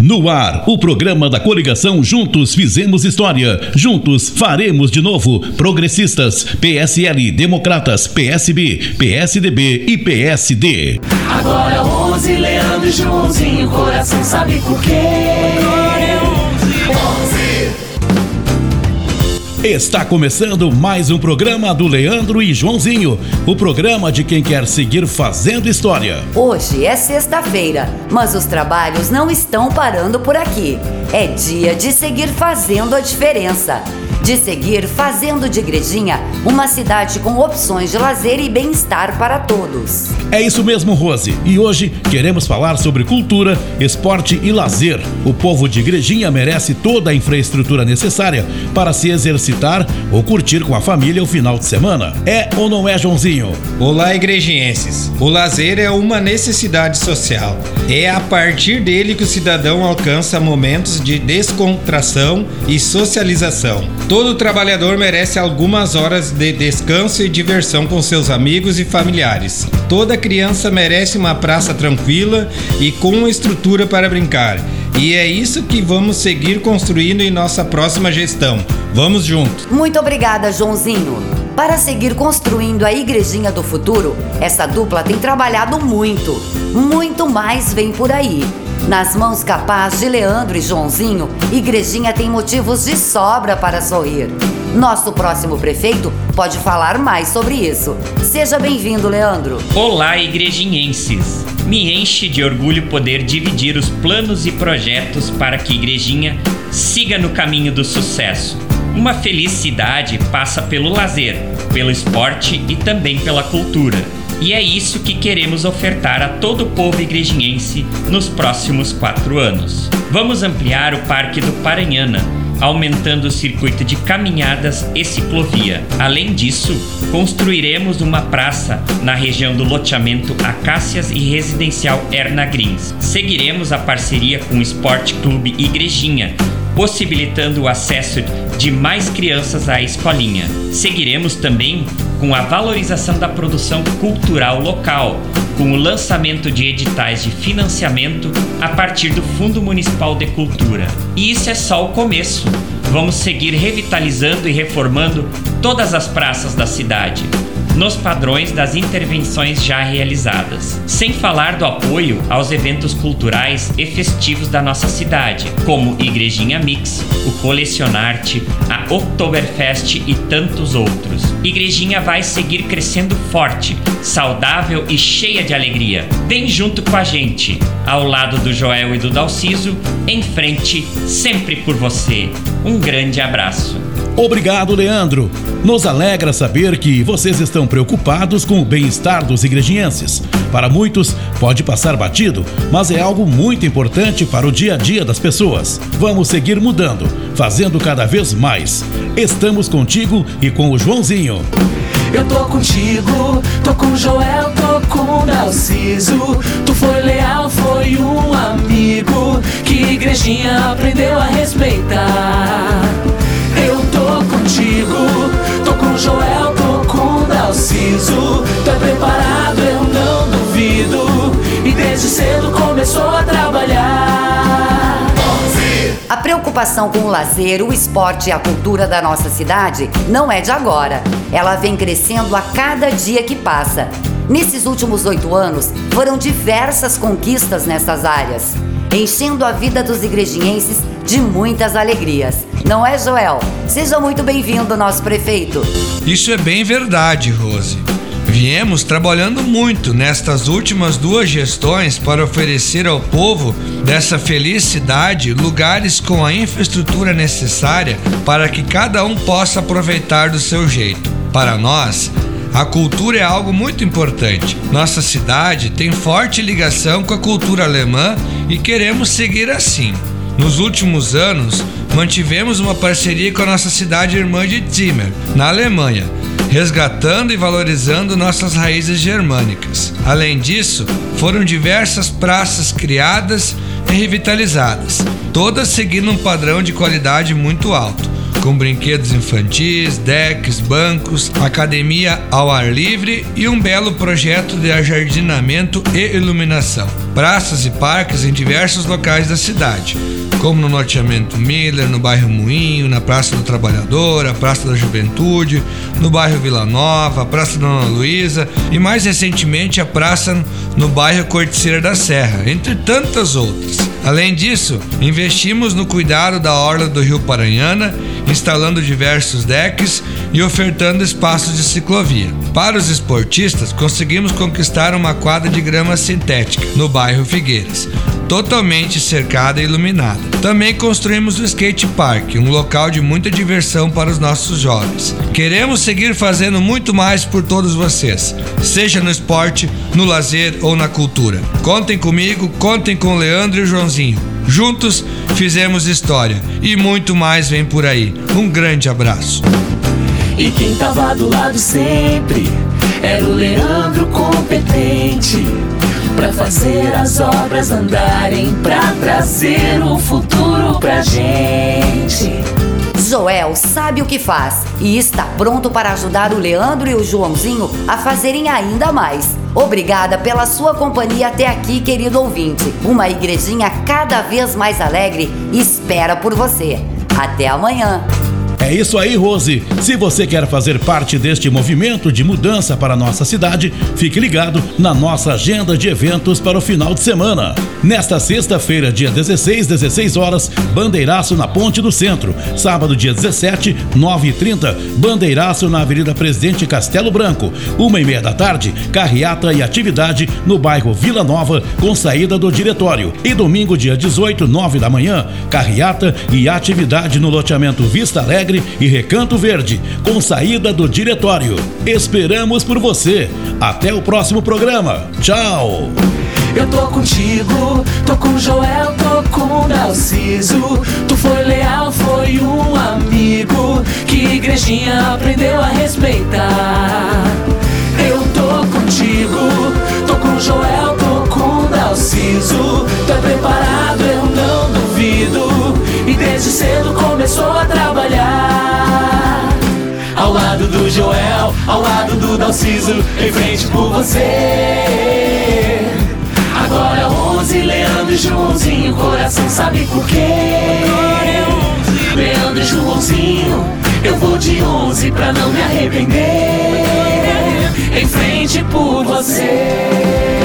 No ar, o programa da coligação Juntos Fizemos História. Juntos faremos de novo. Progressistas, PSL, Democratas, PSB, PSDB e PSD. Agora 11, Leandro e Joãozinho, coração sabe por quê? Está começando mais um programa do Leandro e Joãozinho, o programa de quem quer seguir fazendo história. Hoje é sexta-feira, mas os trabalhos não estão parando por aqui. É dia de seguir fazendo a diferença de seguir fazendo de Igrejinha uma cidade com opções de lazer e bem-estar para todos. É isso mesmo, Rose. E hoje queremos falar sobre cultura, esporte e lazer. O povo de Igrejinha merece toda a infraestrutura necessária para se exercitar ou curtir com a família o final de semana. É ou não é, Joãozinho? Olá, igrejienses. O lazer é uma necessidade social. É a partir dele que o cidadão alcança momentos de descontração e socialização. Todo trabalhador merece algumas horas de descanso e diversão com seus amigos e familiares. Toda criança merece uma praça tranquila e com uma estrutura para brincar. E é isso que vamos seguir construindo em nossa próxima gestão. Vamos junto. Muito obrigada, Joãozinho. Para seguir construindo a igrejinha do futuro, essa dupla tem trabalhado muito. Muito mais vem por aí. Nas mãos capazes de Leandro e Joãozinho, Igrejinha tem motivos de sobra para sorrir. Nosso próximo prefeito pode falar mais sobre isso. Seja bem-vindo, Leandro. Olá, igrejinhenses. Me enche de orgulho poder dividir os planos e projetos para que Igrejinha siga no caminho do sucesso. Uma felicidade passa pelo lazer, pelo esporte e também pela cultura. E é isso que queremos ofertar a todo o povo igrejinhense nos próximos quatro anos. Vamos ampliar o Parque do Paranhana, aumentando o circuito de caminhadas e ciclovia. Além disso, construiremos uma praça na região do loteamento Acácias e residencial Erna Greens. Seguiremos a parceria com o Esporte Clube Igrejinha, possibilitando o acesso de mais crianças à escolinha. Seguiremos também com a valorização da produção cultural local, com o lançamento de editais de financiamento a partir do Fundo Municipal de Cultura. E isso é só o começo. Vamos seguir revitalizando e reformando todas as praças da cidade nos padrões das intervenções já realizadas. Sem falar do apoio aos eventos culturais e festivos da nossa cidade, como Igrejinha Mix, o Colecionarte, a Oktoberfest e tantos outros. Igrejinha vai seguir crescendo forte, saudável e cheia de alegria. Vem junto com a gente, ao lado do Joel e do Dalciso, em frente, sempre por você. Um grande abraço. Obrigado, Leandro. Nos alegra saber que vocês estão preocupados com o bem-estar dos igrejinhenses. Para muitos, pode passar batido, mas é algo muito importante para o dia a dia das pessoas. Vamos seguir mudando, fazendo cada vez mais. Estamos contigo e com o Joãozinho. Eu tô contigo, tô com Joel, tô com Narciso. Tu foi leal, foi um amigo que igrejinha aprendeu a respeitar. Contigo, tô com Joel, tô com Dalciso. Preparado, eu não duvido. E desde cedo começou a trabalhar. A preocupação com o lazer, o esporte e a cultura da nossa cidade não é de agora. Ela vem crescendo a cada dia que passa. Nesses últimos oito anos, foram diversas conquistas nessas áreas, enchendo a vida dos igrejinhenses de muitas alegrias. Não é, Joel? Seja muito bem-vindo, nosso prefeito. Isso é bem verdade, Rose. Viemos trabalhando muito nestas últimas duas gestões para oferecer ao povo dessa feliz cidade lugares com a infraestrutura necessária para que cada um possa aproveitar do seu jeito. Para nós, a cultura é algo muito importante. Nossa cidade tem forte ligação com a cultura alemã e queremos seguir assim. Nos últimos anos, mantivemos uma parceria com a nossa cidade irmã de Zimmer, na Alemanha, resgatando e valorizando nossas raízes germânicas. Além disso, foram diversas praças criadas e revitalizadas, todas seguindo um padrão de qualidade muito alto, com brinquedos infantis, decks, bancos, academia ao ar livre e um belo projeto de ajardinamento e iluminação. Praças e parques em diversos locais da cidade como no loteamento Miller, no bairro Moinho, na Praça do Trabalhador, a Praça da Juventude, no bairro Vila Nova, a Praça Dona Luísa e mais recentemente a praça no bairro Corticeira da Serra, entre tantas outras. Além disso, investimos no cuidado da orla do Rio Paranhana, instalando diversos decks e ofertando espaços de ciclovia. Para os esportistas, conseguimos conquistar uma quadra de grama sintética no bairro Figueiras, totalmente cercada e iluminada. Também construímos o skate park, um local de muita diversão para os nossos jovens. Queremos seguir fazendo muito mais por todos vocês, seja no esporte, no lazer ou na cultura. Contem comigo, contem com o Leandro e o Joãozinho. Juntos fizemos história e muito mais vem por aí. Um grande abraço. E quem tava do lado sempre era o Leandro competente Pra fazer as obras andarem, pra trazer o futuro pra gente. Joel sabe o que faz e está pronto para ajudar o Leandro e o Joãozinho a fazerem ainda mais. Obrigada pela sua companhia até aqui, querido ouvinte. Uma igrejinha cada vez mais alegre espera por você. Até amanhã! É isso aí, Rose. Se você quer fazer parte deste movimento de mudança para nossa cidade, fique ligado na nossa agenda de eventos para o final de semana. Nesta sexta-feira, dia 16, 16 horas, Bandeiraço na Ponte do Centro. Sábado, dia 17, 9h30, Bandeiraço na Avenida Presidente Castelo Branco. Uma e meia da tarde, carreata e atividade no bairro Vila Nova, com saída do diretório. E domingo, dia 18, 9 da manhã, carreata e atividade no loteamento Vista Alegre Alegre e Recanto Verde, com saída do diretório. Esperamos por você. Até o próximo programa. Tchau. Eu tô contigo, tô com Joel, tô com Narciso. Em frente por você. Agora 11, Leandro e Joãozinho Coração sabe por quê? Leandro e Joãozinho Eu vou de 11 pra não me arrepender. Em frente por você